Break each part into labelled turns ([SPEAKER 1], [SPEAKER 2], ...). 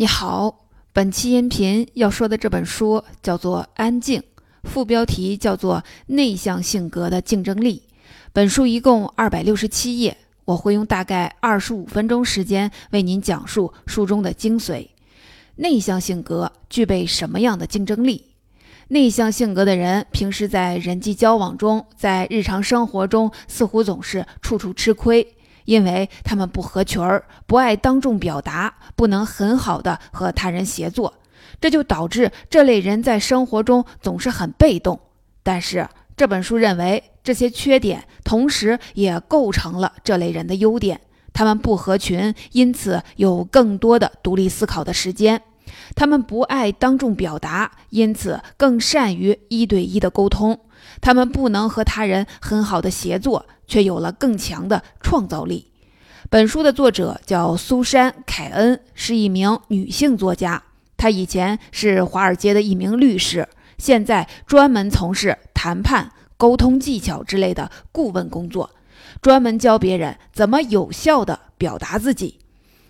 [SPEAKER 1] 你好，本期音频要说的这本书叫做《安静》，副标题叫做《内向性格的竞争力》。本书一共二百六十七页，我会用大概二十五分钟时间为您讲述书中的精髓。内向性格具备什么样的竞争力？内向性格的人平时在人际交往中，在日常生活中似乎总是处处吃亏。因为他们不合群儿，不爱当众表达，不能很好的和他人协作，这就导致这类人在生活中总是很被动。但是这本书认为，这些缺点同时也构成了这类人的优点。他们不合群，因此有更多的独立思考的时间；他们不爱当众表达，因此更善于一对一的沟通；他们不能和他人很好的协作。却有了更强的创造力。本书的作者叫苏珊·凯恩，是一名女性作家。她以前是华尔街的一名律师，现在专门从事谈判、沟通技巧之类的顾问工作，专门教别人怎么有效地表达自己。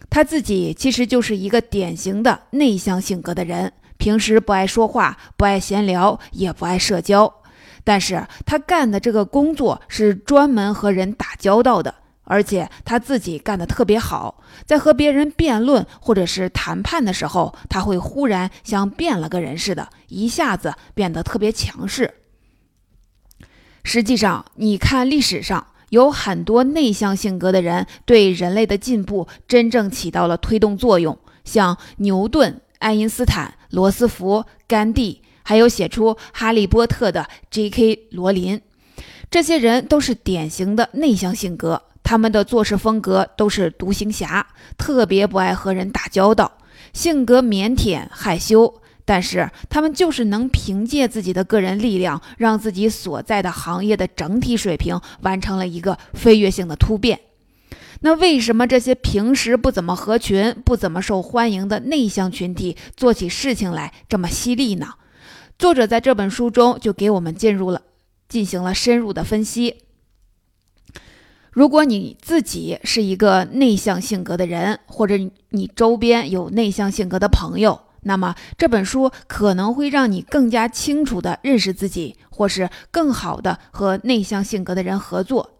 [SPEAKER 1] 她自己其实就是一个典型的内向性格的人，平时不爱说话，不爱闲聊，也不爱社交。但是他干的这个工作是专门和人打交道的，而且他自己干得特别好。在和别人辩论或者是谈判的时候，他会忽然像变了个人似的，一下子变得特别强势。实际上，你看历史上有很多内向性格的人，对人类的进步真正起到了推动作用，像牛顿、爱因斯坦、罗斯福、甘地。还有写出《哈利波特》的 J.K. 罗琳，这些人都是典型的内向性格，他们的做事风格都是独行侠，特别不爱和人打交道，性格腼腆害羞。但是他们就是能凭借自己的个人力量，让自己所在的行业的整体水平完成了一个飞跃性的突变。那为什么这些平时不怎么合群、不怎么受欢迎的内向群体，做起事情来这么犀利呢？作者在这本书中就给我们进入了进行了深入的分析。如果你自己是一个内向性格的人，或者你周边有内向性格的朋友，那么这本书可能会让你更加清楚的认识自己，或是更好的和内向性格的人合作。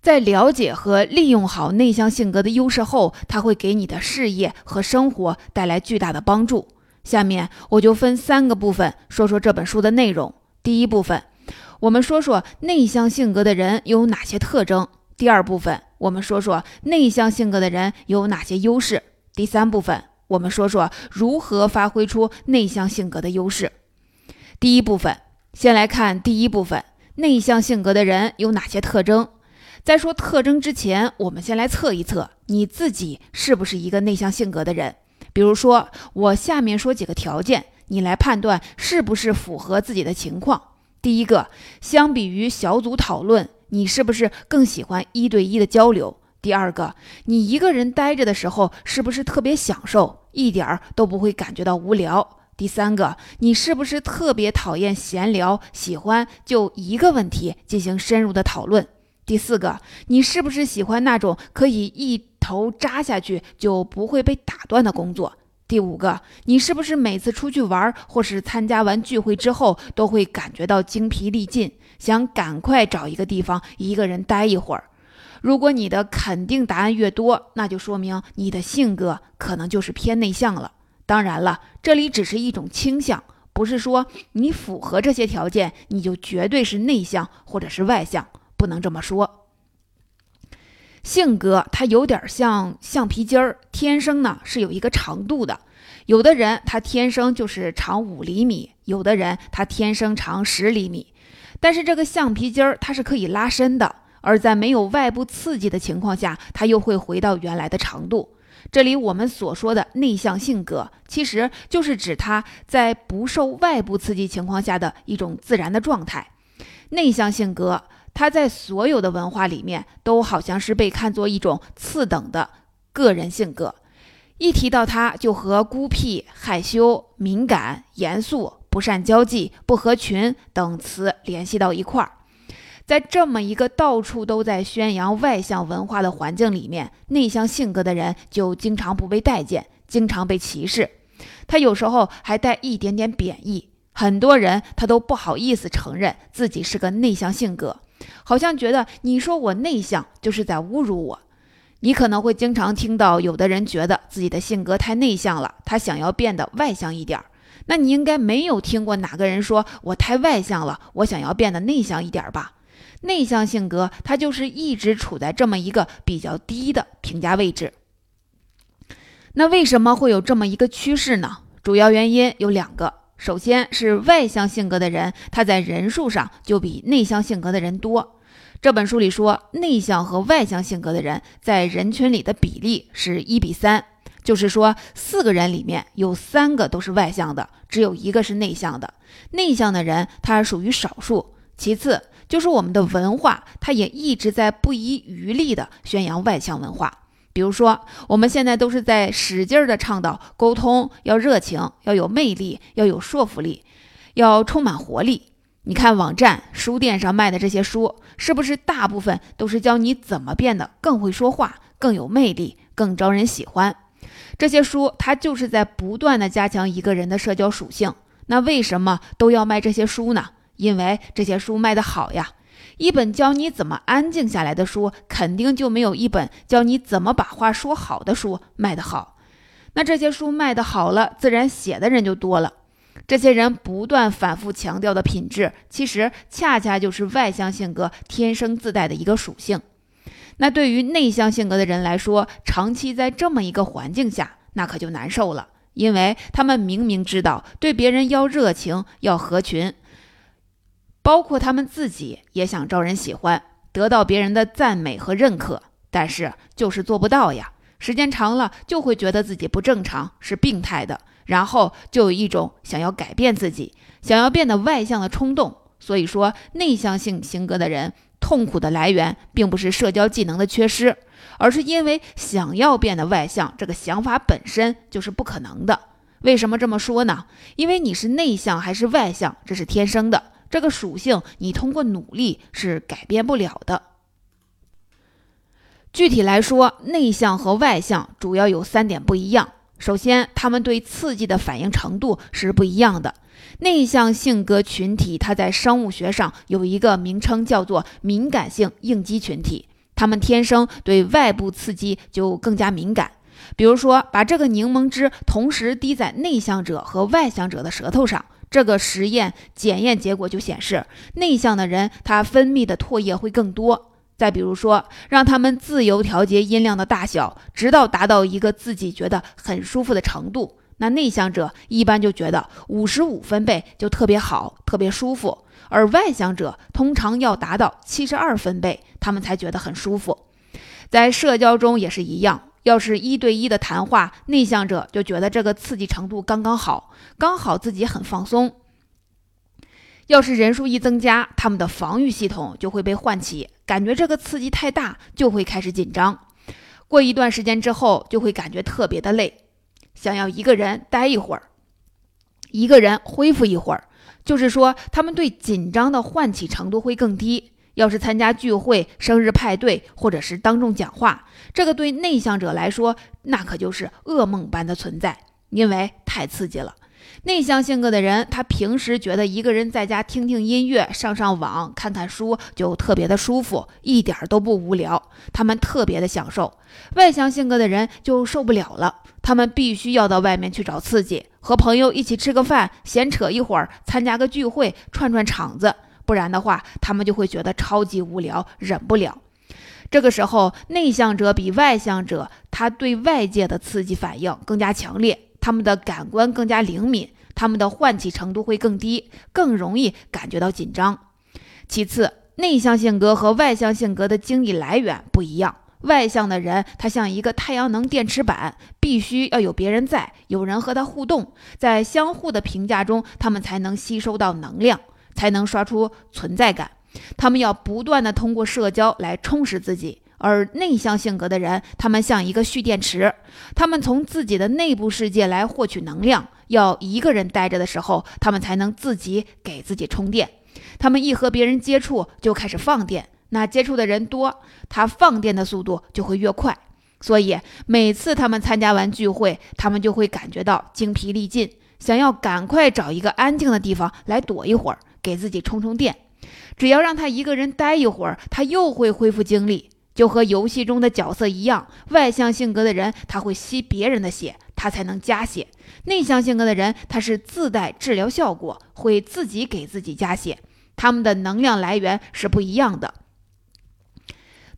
[SPEAKER 1] 在了解和利用好内向性格的优势后，它会给你的事业和生活带来巨大的帮助。下面我就分三个部分说说这本书的内容。第一部分，我们说说内向性格的人有哪些特征；第二部分，我们说说内向性格的人有哪些优势；第三部分，我们说说如何发挥出内向性格的优势。第一部分，先来看第一部分：内向性格的人有哪些特征？在说特征之前，我们先来测一测你自己是不是一个内向性格的人。比如说，我下面说几个条件，你来判断是不是符合自己的情况。第一个，相比于小组讨论，你是不是更喜欢一对一的交流？第二个，你一个人待着的时候，是不是特别享受，一点儿都不会感觉到无聊？第三个，你是不是特别讨厌闲聊，喜欢就一个问题进行深入的讨论？第四个，你是不是喜欢那种可以一头扎下去就不会被打断的工作？第五个，你是不是每次出去玩或是参加完聚会之后都会感觉到精疲力尽，想赶快找一个地方一个人待一会儿？如果你的肯定答案越多，那就说明你的性格可能就是偏内向了。当然了，这里只是一种倾向，不是说你符合这些条件你就绝对是内向或者是外向。不能这么说，性格它有点像橡皮筋儿，天生呢是有一个长度的。有的人他天生就是长五厘米，有的人他天生长十厘米。但是这个橡皮筋儿它是可以拉伸的，而在没有外部刺激的情况下，它又会回到原来的长度。这里我们所说的内向性格，其实就是指他在不受外部刺激情况下的一种自然的状态。内向性格。他在所有的文化里面都好像是被看作一种次等的个人性格，一提到他就和孤僻、害羞、敏感、严肃、不善交际、不合群等词联系到一块儿。在这么一个到处都在宣扬外向文化的环境里面，内向性格的人就经常不被待见，经常被歧视。他有时候还带一点点贬义，很多人他都不好意思承认自己是个内向性格，好像觉得你说我内向就是在侮辱我。你可能会经常听到有的人觉得自己的性格太内向了，他想要变得外向一点儿。那你应该没有听过哪个人说我太外向了，我想要变得内向一点吧？内向性格，它就是一直处在这么一个比较低的评价位置。那为什么会有这么一个趋势呢？主要原因有两个。首先是外向性格的人，他在人数上就比内向性格的人多。这本书里说，内向和外向性格的人在人群里的比例是一比三，就是说四个人里面有三个都是外向的，只有一个是内向的。内向的人他属于少数。其次。就是我们的文化，它也一直在不遗余力地宣扬外向文化。比如说，我们现在都是在使劲儿地倡导沟通要热情，要有魅力，要有说服力，要充满活力。你看网站、书店上卖的这些书，是不是大部分都是教你怎么变得更会说话、更有魅力、更招人喜欢？这些书它就是在不断地加强一个人的社交属性。那为什么都要卖这些书呢？因为这些书卖得好呀，一本教你怎么安静下来的书，肯定就没有一本教你怎么把话说好的书卖得好。那这些书卖得好了，自然写的人就多了。这些人不断反复强调的品质，其实恰恰就是外向性格天生自带的一个属性。那对于内向性格的人来说，长期在这么一个环境下，那可就难受了，因为他们明明知道对别人要热情，要合群。包括他们自己也想招人喜欢，得到别人的赞美和认可，但是就是做不到呀。时间长了，就会觉得自己不正常，是病态的，然后就有一种想要改变自己、想要变得外向的冲动。所以说，内向性性格的人痛苦的来源，并不是社交技能的缺失，而是因为想要变得外向这个想法本身就是不可能的。为什么这么说呢？因为你是内向还是外向，这是天生的。这个属性你通过努力是改变不了的。具体来说，内向和外向主要有三点不一样。首先，他们对刺激的反应程度是不一样的。内向性格群体，它在生物学上有一个名称叫做敏感性应激群体，他们天生对外部刺激就更加敏感。比如说，把这个柠檬汁同时滴在内向者和外向者的舌头上。这个实验检验结果就显示，内向的人他分泌的唾液会更多。再比如说，让他们自由调节音量的大小，直到达到一个自己觉得很舒服的程度，那内向者一般就觉得五十五分贝就特别好，特别舒服，而外向者通常要达到七十二分贝，他们才觉得很舒服。在社交中也是一样。要是一对一的谈话，内向者就觉得这个刺激程度刚刚好，刚好自己很放松。要是人数一增加，他们的防御系统就会被唤起，感觉这个刺激太大，就会开始紧张。过一段时间之后，就会感觉特别的累，想要一个人待一会儿，一个人恢复一会儿。就是说，他们对紧张的唤起程度会更低。要是参加聚会、生日派对，或者是当众讲话，这个对内向者来说，那可就是噩梦般的存在，因为太刺激了。内向性格的人，他平时觉得一个人在家听听音乐、上上网、看看书就特别的舒服，一点都不无聊，他们特别的享受。外向性格的人就受不了了，他们必须要到外面去找刺激，和朋友一起吃个饭、闲扯一会儿，参加个聚会、串串场子。不然的话，他们就会觉得超级无聊，忍不了。这个时候，内向者比外向者，他对外界的刺激反应更加强烈，他们的感官更加灵敏，他们的唤起程度会更低，更容易感觉到紧张。其次，内向性格和外向性格的精力来源不一样。外向的人，他像一个太阳能电池板，必须要有别人在，有人和他互动，在相互的评价中，他们才能吸收到能量。才能刷出存在感，他们要不断的通过社交来充实自己。而内向性格的人，他们像一个蓄电池，他们从自己的内部世界来获取能量。要一个人待着的时候，他们才能自己给自己充电。他们一和别人接触就开始放电，那接触的人多，他放电的速度就会越快。所以每次他们参加完聚会，他们就会感觉到精疲力尽，想要赶快找一个安静的地方来躲一会儿，给自己充充电。只要让他一个人待一会儿，他又会恢复精力。就和游戏中的角色一样，外向性格的人他会吸别人的血，他才能加血；内向性格的人他是自带治疗效果，会自己给自己加血。他们的能量来源是不一样的。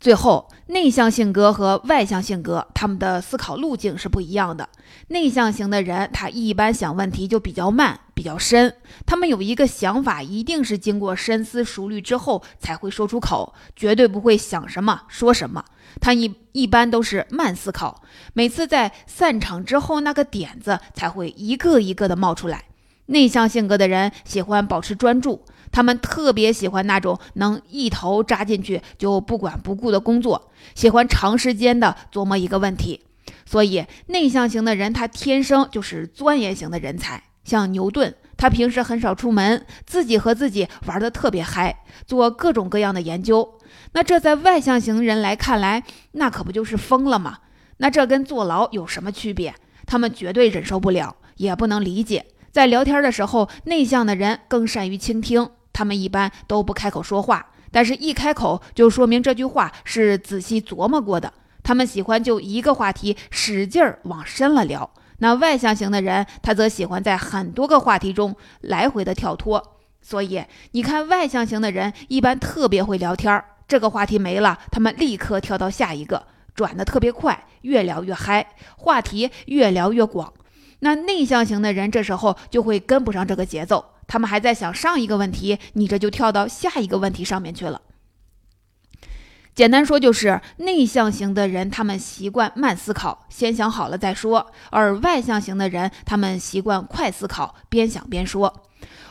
[SPEAKER 1] 最后，内向性格和外向性格，他们的思考路径是不一样的。内向型的人，他一般想问题就比较慢、比较深。他们有一个想法，一定是经过深思熟虑之后才会说出口，绝对不会想什么说什么。他一一般都是慢思考，每次在散场之后，那个点子才会一个一个的冒出来。内向性格的人喜欢保持专注。他们特别喜欢那种能一头扎进去就不管不顾的工作，喜欢长时间的琢磨一个问题。所以，内向型的人他天生就是钻研型的人才。像牛顿，他平时很少出门，自己和自己玩的特别嗨，做各种各样的研究。那这在外向型人来看来，那可不就是疯了吗？那这跟坐牢有什么区别？他们绝对忍受不了，也不能理解。在聊天的时候，内向的人更善于倾听。他们一般都不开口说话，但是一开口就说明这句话是仔细琢磨过的。他们喜欢就一个话题使劲儿往深了聊。那外向型的人，他则喜欢在很多个话题中来回的跳脱。所以你看，外向型的人一般特别会聊天儿，这个话题没了，他们立刻跳到下一个，转的特别快，越聊越嗨，话题越聊越广。那内向型的人这时候就会跟不上这个节奏。他们还在想上一个问题，你这就跳到下一个问题上面去了。简单说就是内向型的人，他们习惯慢思考，先想好了再说；而外向型的人，他们习惯快思考，边想边说。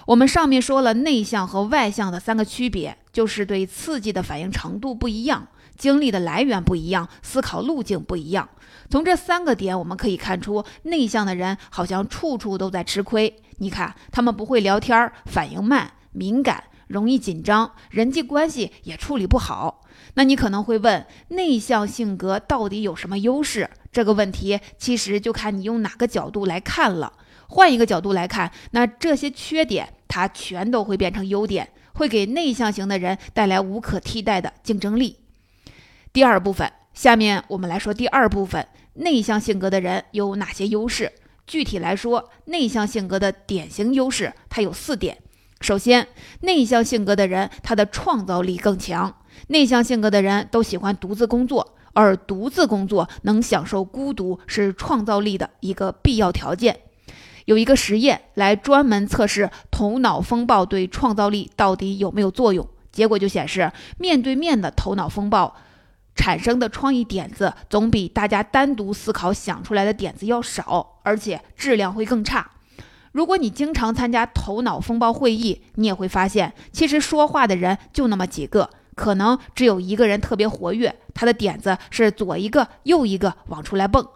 [SPEAKER 1] 我们上面说了内向和外向的三个区别，就是对刺激的反应程度不一样，精力的来源不一样，思考路径不一样。从这三个点，我们可以看出，内向的人好像处处都在吃亏。你看，他们不会聊天，反应慢、敏感，容易紧张，人际关系也处理不好。那你可能会问，内向性格到底有什么优势？这个问题其实就看你用哪个角度来看了。换一个角度来看，那这些缺点它全都会变成优点，会给内向型的人带来无可替代的竞争力。第二部分，下面我们来说第二部分，内向性格的人有哪些优势？具体来说，内向性格的典型优势，它有四点。首先，内向性格的人，他的创造力更强。内向性格的人都喜欢独自工作，而独自工作能享受孤独，是创造力的一个必要条件。有一个实验来专门测试头脑风暴对创造力到底有没有作用，结果就显示，面对面的头脑风暴。产生的创意点子总比大家单独思考想出来的点子要少，而且质量会更差。如果你经常参加头脑风暴会议，你也会发现，其实说话的人就那么几个，可能只有一个人特别活跃，他的点子是左一个右一个往出来蹦，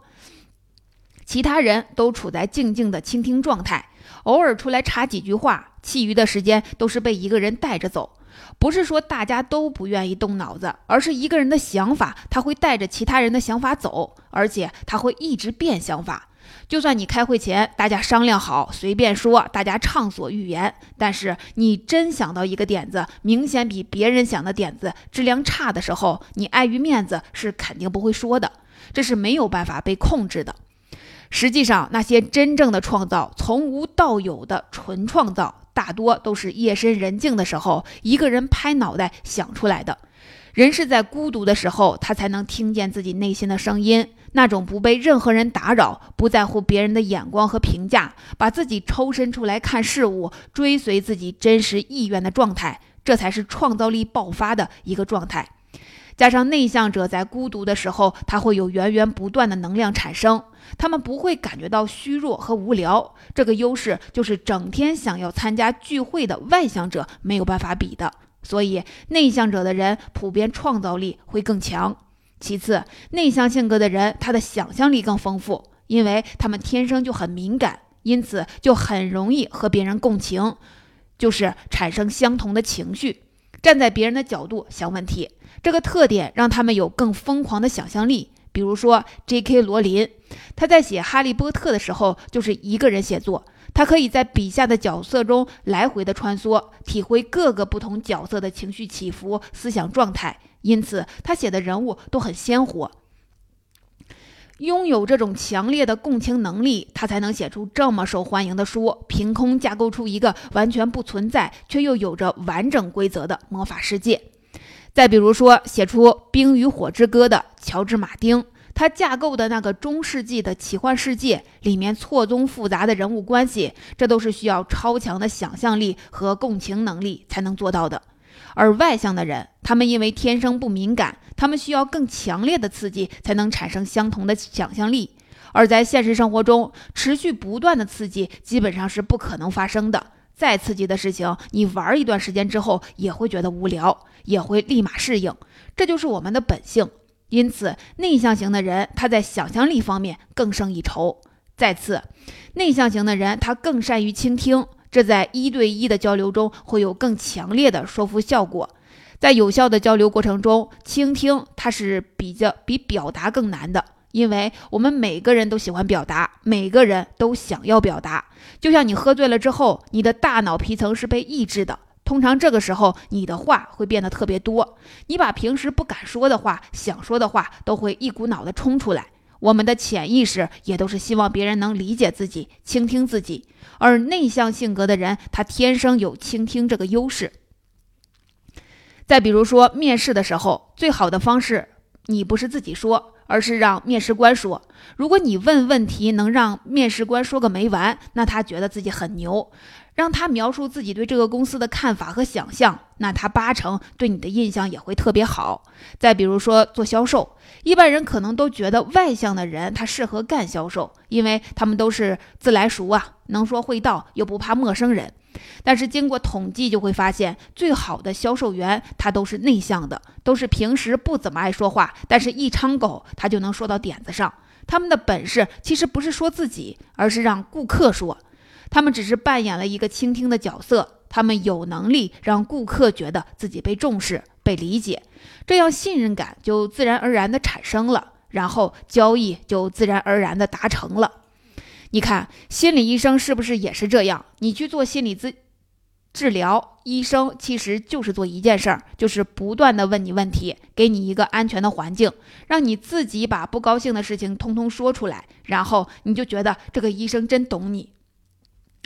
[SPEAKER 1] 其他人都处在静静的倾听状态，偶尔出来插几句话，其余的时间都是被一个人带着走。不是说大家都不愿意动脑子，而是一个人的想法，他会带着其他人的想法走，而且他会一直变想法。就算你开会前大家商量好，随便说，大家畅所欲言，但是你真想到一个点子，明显比别人想的点子质量差的时候，你碍于面子是肯定不会说的，这是没有办法被控制的。实际上，那些真正的创造，从无到有的纯创造。大多都是夜深人静的时候，一个人拍脑袋想出来的。人是在孤独的时候，他才能听见自己内心的声音，那种不被任何人打扰，不在乎别人的眼光和评价，把自己抽身出来看事物，追随自己真实意愿的状态，这才是创造力爆发的一个状态。加上内向者在孤独的时候，他会有源源不断的能量产生。他们不会感觉到虚弱和无聊，这个优势就是整天想要参加聚会的外向者没有办法比的。所以，内向者的人普遍创造力会更强。其次，内向性格的人他的想象力更丰富，因为他们天生就很敏感，因此就很容易和别人共情，就是产生相同的情绪，站在别人的角度想问题。这个特点让他们有更疯狂的想象力。比如说，J.K. 罗琳，他在写《哈利波特》的时候就是一个人写作，他可以在笔下的角色中来回的穿梭，体会各个不同角色的情绪起伏、思想状态，因此他写的人物都很鲜活。拥有这种强烈的共情能力，他才能写出这么受欢迎的书，凭空架构出一个完全不存在却又有着完整规则的魔法世界。再比如说，写出《冰与火之歌》的乔治·马丁，他架构的那个中世纪的奇幻世界里面错综复杂的人物关系，这都是需要超强的想象力和共情能力才能做到的。而外向的人，他们因为天生不敏感，他们需要更强烈的刺激才能产生相同的想象力。而在现实生活中，持续不断的刺激基本上是不可能发生的。再刺激的事情，你玩一段时间之后也会觉得无聊，也会立马适应，这就是我们的本性。因此，内向型的人他在想象力方面更胜一筹。再次，内向型的人他更善于倾听，这在一对一的交流中会有更强烈的说服效果。在有效的交流过程中，倾听它是比较比表达更难的。因为我们每个人都喜欢表达，每个人都想要表达。就像你喝醉了之后，你的大脑皮层是被抑制的，通常这个时候你的话会变得特别多，你把平时不敢说的话、想说的话都会一股脑的冲出来。我们的潜意识也都是希望别人能理解自己、倾听自己，而内向性格的人，他天生有倾听这个优势。再比如说面试的时候，最好的方式，你不是自己说。而是让面试官说，如果你问问题能让面试官说个没完，那他觉得自己很牛。让他描述自己对这个公司的看法和想象，那他八成对你的印象也会特别好。再比如说做销售，一般人可能都觉得外向的人他适合干销售，因为他们都是自来熟啊，能说会道，又不怕陌生人。但是经过统计就会发现，最好的销售员他都是内向的，都是平时不怎么爱说话，但是一张口他就能说到点子上。他们的本事其实不是说自己，而是让顾客说。他们只是扮演了一个倾听的角色，他们有能力让顾客觉得自己被重视、被理解，这样信任感就自然而然的产生了，然后交易就自然而然的达成了。你看，心理医生是不是也是这样？你去做心理咨治疗，医生其实就是做一件事儿，就是不断的问你问题，给你一个安全的环境，让你自己把不高兴的事情通通说出来，然后你就觉得这个医生真懂你。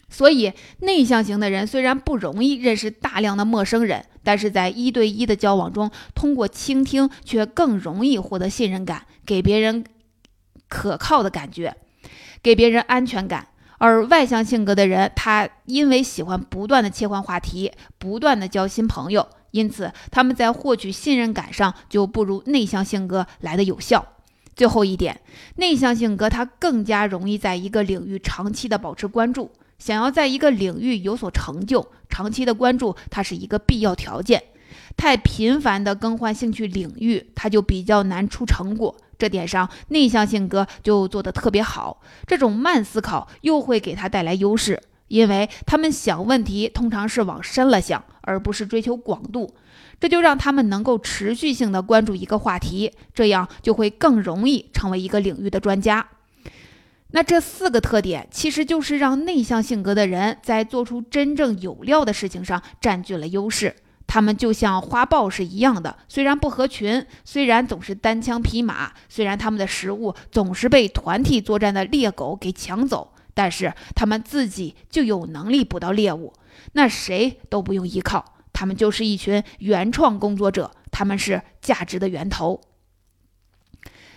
[SPEAKER 1] 所以，内向型的人虽然不容易认识大量的陌生人，但是在一对一的交往中，通过倾听却更容易获得信任感，给别人可靠的感觉。给别人安全感，而外向性格的人，他因为喜欢不断的切换话题，不断的交新朋友，因此他们在获取信任感上就不如内向性格来的有效。最后一点，内向性格他更加容易在一个领域长期的保持关注，想要在一个领域有所成就，长期的关注它是一个必要条件。太频繁的更换兴趣领域，它就比较难出成果。这点上，内向性格就做得特别好。这种慢思考又会给他带来优势，因为他们想问题通常是往深了想，而不是追求广度。这就让他们能够持续性的关注一个话题，这样就会更容易成为一个领域的专家。那这四个特点，其实就是让内向性格的人在做出真正有料的事情上占据了优势。他们就像花豹是一样的，虽然不合群，虽然总是单枪匹马，虽然他们的食物总是被团体作战的猎狗给抢走，但是他们自己就有能力捕到猎物，那谁都不用依靠，他们就是一群原创工作者，他们是价值的源头。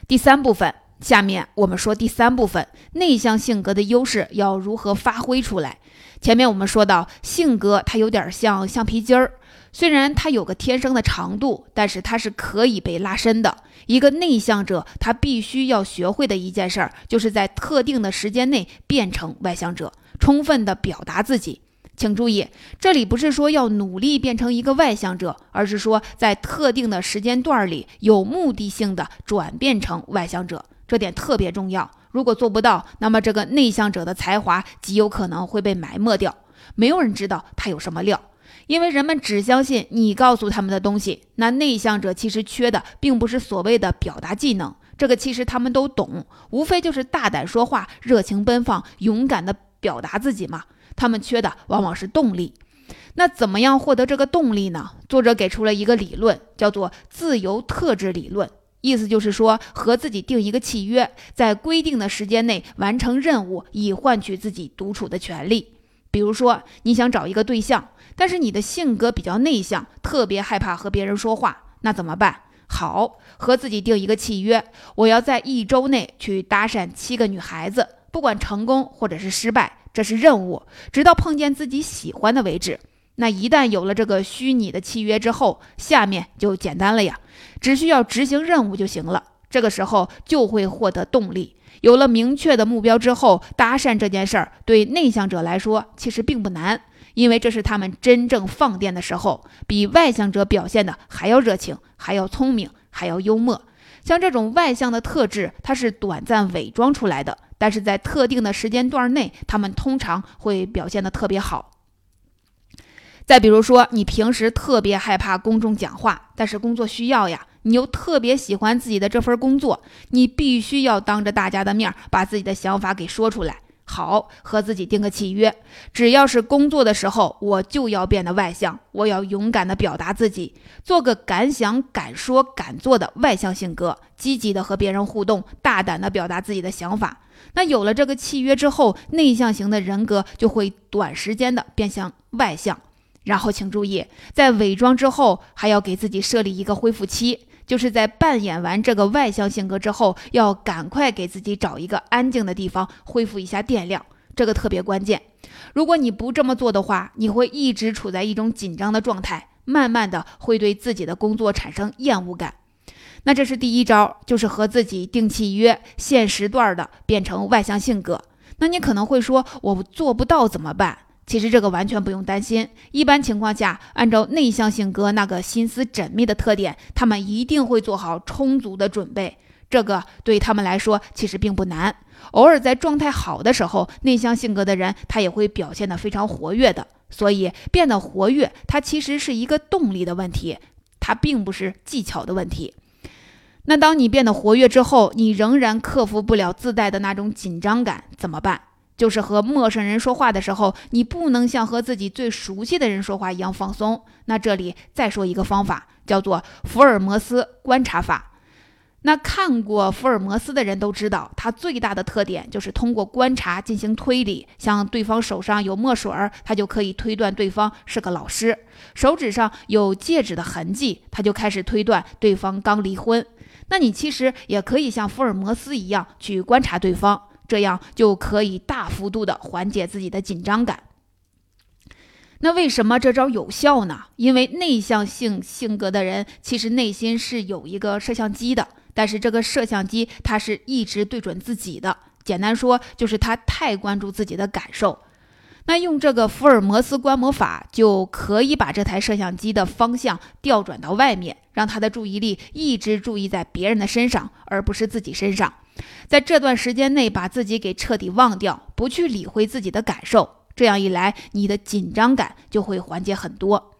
[SPEAKER 1] 第三部分，下面我们说第三部分，内向性格的优势要如何发挥出来。前面我们说到，性格它有点像橡皮筋儿。虽然它有个天生的长度，但是它是可以被拉伸的。一个内向者，他必须要学会的一件事儿，就是在特定的时间内变成外向者，充分的表达自己。请注意，这里不是说要努力变成一个外向者，而是说在特定的时间段里有目的性的转变成外向者，这点特别重要。如果做不到，那么这个内向者的才华极有可能会被埋没掉。没有人知道他有什么料，因为人们只相信你告诉他们的东西。那内向者其实缺的并不是所谓的表达技能，这个其实他们都懂，无非就是大胆说话、热情奔放、勇敢的表达自己嘛。他们缺的往往是动力。那怎么样获得这个动力呢？作者给出了一个理论，叫做自由特质理论。意思就是说，和自己定一个契约，在规定的时间内完成任务，以换取自己独处的权利。比如说，你想找一个对象，但是你的性格比较内向，特别害怕和别人说话，那怎么办？好，和自己定一个契约，我要在一周内去搭讪七个女孩子，不管成功或者是失败，这是任务，直到碰见自己喜欢的为止。那一旦有了这个虚拟的契约之后，下面就简单了呀，只需要执行任务就行了。这个时候就会获得动力。有了明确的目标之后，搭讪这件事儿对内向者来说其实并不难，因为这是他们真正放电的时候，比外向者表现的还要热情，还要聪明，还要幽默。像这种外向的特质，它是短暂伪装出来的，但是在特定的时间段内，他们通常会表现的特别好。再比如说，你平时特别害怕公众讲话，但是工作需要呀，你又特别喜欢自己的这份工作，你必须要当着大家的面把自己的想法给说出来。好，和自己定个契约，只要是工作的时候，我就要变得外向，我要勇敢地表达自己，做个敢想敢说敢做的外向性格，积极地和别人互动，大胆地表达自己的想法。那有了这个契约之后，内向型的人格就会短时间的变向外向。然后请注意，在伪装之后，还要给自己设立一个恢复期，就是在扮演完这个外向性格之后，要赶快给自己找一个安静的地方恢复一下电量，这个特别关键。如果你不这么做的话，你会一直处在一种紧张的状态，慢慢的会对自己的工作产生厌恶感。那这是第一招，就是和自己定契约，限时段的变成外向性格。那你可能会说，我做不到怎么办？其实这个完全不用担心。一般情况下，按照内向性格那个心思缜密的特点，他们一定会做好充足的准备。这个对他们来说其实并不难。偶尔在状态好的时候，内向性格的人他也会表现得非常活跃的。所以变得活跃，它其实是一个动力的问题，它并不是技巧的问题。那当你变得活跃之后，你仍然克服不了自带的那种紧张感，怎么办？就是和陌生人说话的时候，你不能像和自己最熟悉的人说话一样放松。那这里再说一个方法，叫做福尔摩斯观察法。那看过福尔摩斯的人都知道，他最大的特点就是通过观察进行推理。像对方手上有墨水儿，他就可以推断对方是个老师；手指上有戒指的痕迹，他就开始推断对方刚离婚。那你其实也可以像福尔摩斯一样去观察对方。这样就可以大幅度的缓解自己的紧张感。那为什么这招有效呢？因为内向性性格的人其实内心是有一个摄像机的，但是这个摄像机它是一直对准自己的。简单说就是他太关注自己的感受。那用这个福尔摩斯观摩法就可以把这台摄像机的方向调转到外面，让他的注意力一直注意在别人的身上，而不是自己身上。在这段时间内，把自己给彻底忘掉，不去理会自己的感受，这样一来，你的紧张感就会缓解很多。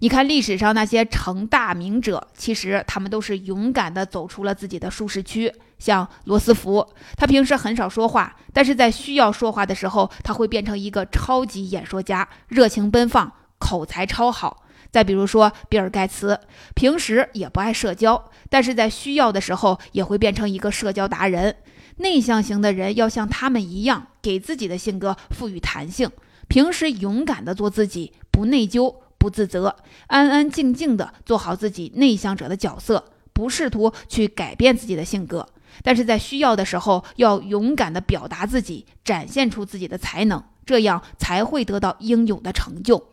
[SPEAKER 1] 你看历史上那些成大名者，其实他们都是勇敢地走出了自己的舒适区。像罗斯福，他平时很少说话，但是在需要说话的时候，他会变成一个超级演说家，热情奔放，口才超好。再比如说比尔盖茨，平时也不爱社交，但是在需要的时候也会变成一个社交达人。内向型的人要像他们一样，给自己的性格赋予弹性，平时勇敢的做自己，不内疚，不自责，安安静静的做好自己内向者的角色，不试图去改变自己的性格。但是在需要的时候，要勇敢的表达自己，展现出自己的才能，这样才会得到应有的成就。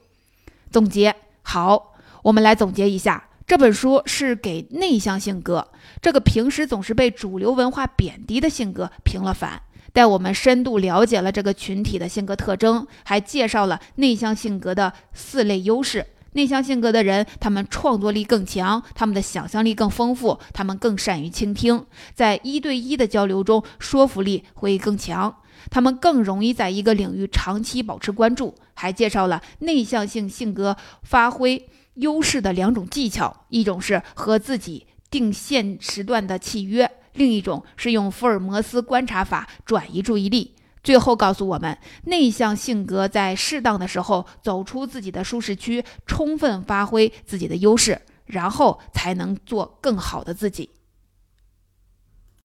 [SPEAKER 1] 总结。好，我们来总结一下，这本书是给内向性格这个平时总是被主流文化贬低的性格平了反，带我们深度了解了这个群体的性格特征，还介绍了内向性格的四类优势。内向性格的人，他们创作力更强，他们的想象力更丰富，他们更善于倾听，在一对一的交流中说服力会更强，他们更容易在一个领域长期保持关注。还介绍了内向性性格发挥优势的两种技巧，一种是和自己定限时段的契约，另一种是用福尔摩斯观察法转移注意力。最后告诉我们，内向性格在适当的时候走出自己的舒适区，充分发挥自己的优势，然后才能做更好的自己。